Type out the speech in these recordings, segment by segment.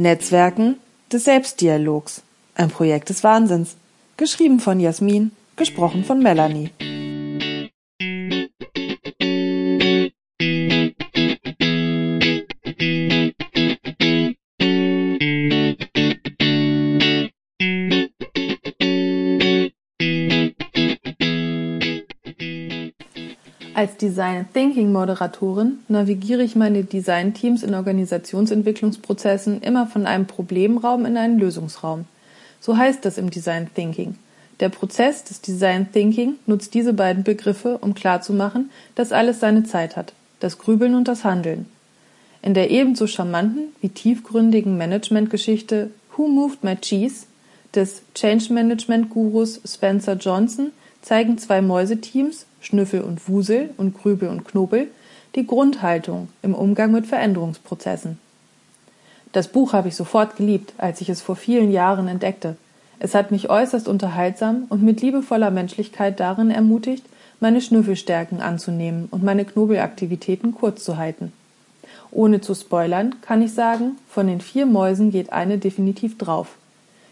Netzwerken des Selbstdialogs. Ein Projekt des Wahnsinns. Geschrieben von Jasmin, gesprochen von Melanie. Als Design Thinking Moderatorin navigiere ich meine Designteams in Organisationsentwicklungsprozessen immer von einem Problemraum in einen Lösungsraum. So heißt das im Design Thinking. Der Prozess des Design Thinking nutzt diese beiden Begriffe, um klarzumachen, dass alles seine Zeit hat, das Grübeln und das Handeln. In der ebenso charmanten wie tiefgründigen Managementgeschichte Who Moved My Cheese des Change Management Gurus Spencer Johnson zeigen zwei Mäuseteams Schnüffel und Wusel und Grübel und Knobel, die Grundhaltung im Umgang mit Veränderungsprozessen. Das Buch habe ich sofort geliebt, als ich es vor vielen Jahren entdeckte. Es hat mich äußerst unterhaltsam und mit liebevoller Menschlichkeit darin ermutigt, meine Schnüffelstärken anzunehmen und meine Knobelaktivitäten kurz zu halten. Ohne zu spoilern, kann ich sagen, von den vier Mäusen geht eine definitiv drauf.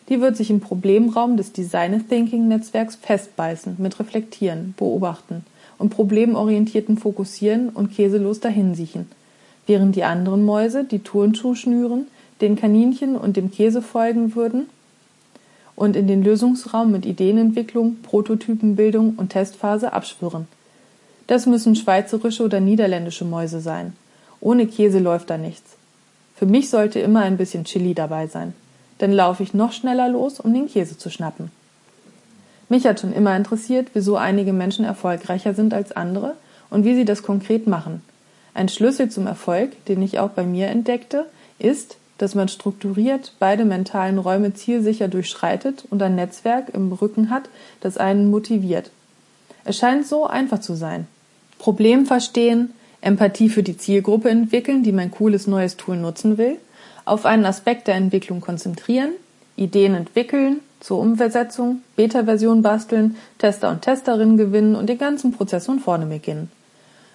Die wird sich im Problemraum des Design Thinking Netzwerks festbeißen, mit Reflektieren, Beobachten und problemorientierten Fokussieren und käselos dahinsiechen, während die anderen Mäuse, die Turnschuh schnüren, den Kaninchen und dem Käse folgen würden und in den Lösungsraum mit Ideenentwicklung, Prototypenbildung und Testphase abschwirren. Das müssen schweizerische oder niederländische Mäuse sein. Ohne Käse läuft da nichts. Für mich sollte immer ein bisschen Chili dabei sein. Dann laufe ich noch schneller los, um den Käse zu schnappen. Mich hat schon immer interessiert, wieso einige Menschen erfolgreicher sind als andere und wie sie das konkret machen. Ein Schlüssel zum Erfolg, den ich auch bei mir entdeckte, ist, dass man strukturiert beide mentalen Räume zielsicher durchschreitet und ein Netzwerk im Rücken hat, das einen motiviert. Es scheint so einfach zu sein. Problem verstehen, Empathie für die Zielgruppe entwickeln, die mein cooles neues Tool nutzen will, auf einen Aspekt der Entwicklung konzentrieren, Ideen entwickeln, zur Umsetzung, Beta-Version basteln, Tester und Testerinnen gewinnen und den ganzen Prozess von vorne beginnen.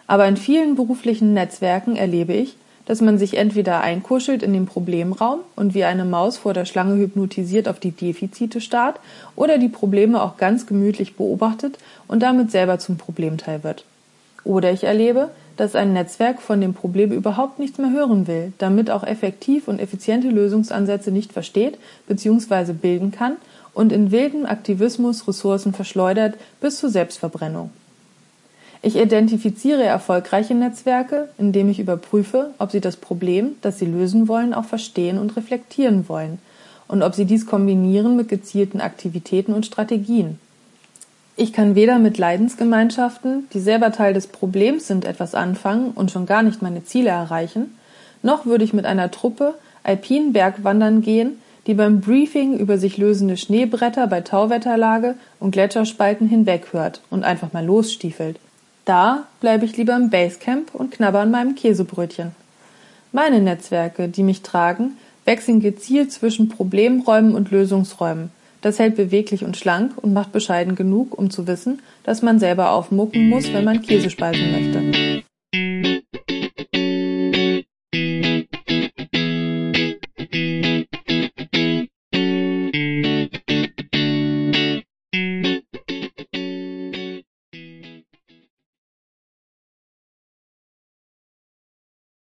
Aber in vielen beruflichen Netzwerken erlebe ich, dass man sich entweder einkuschelt in den Problemraum und wie eine Maus vor der Schlange hypnotisiert auf die Defizite starrt oder die Probleme auch ganz gemütlich beobachtet und damit selber zum Problemteil wird. Oder ich erlebe, dass ein Netzwerk von dem Problem überhaupt nichts mehr hören will, damit auch effektiv und effiziente Lösungsansätze nicht versteht bzw. bilden kann und in wildem Aktivismus Ressourcen verschleudert bis zur Selbstverbrennung. Ich identifiziere erfolgreiche Netzwerke, indem ich überprüfe, ob sie das Problem, das sie lösen wollen, auch verstehen und reflektieren wollen und ob sie dies kombinieren mit gezielten Aktivitäten und Strategien. Ich kann weder mit Leidensgemeinschaften, die selber Teil des Problems sind, etwas anfangen und schon gar nicht meine Ziele erreichen, noch würde ich mit einer Truppe alpinen Bergwandern gehen, die beim Briefing über sich lösende Schneebretter bei Tauwetterlage und Gletscherspalten hinweghört und einfach mal losstiefelt. Da bleibe ich lieber im Basecamp und knabber an meinem Käsebrötchen. Meine Netzwerke, die mich tragen, wechseln gezielt zwischen Problemräumen und Lösungsräumen – das hält beweglich und schlank und macht bescheiden genug, um zu wissen, dass man selber aufmucken muss, wenn man Käse speisen möchte.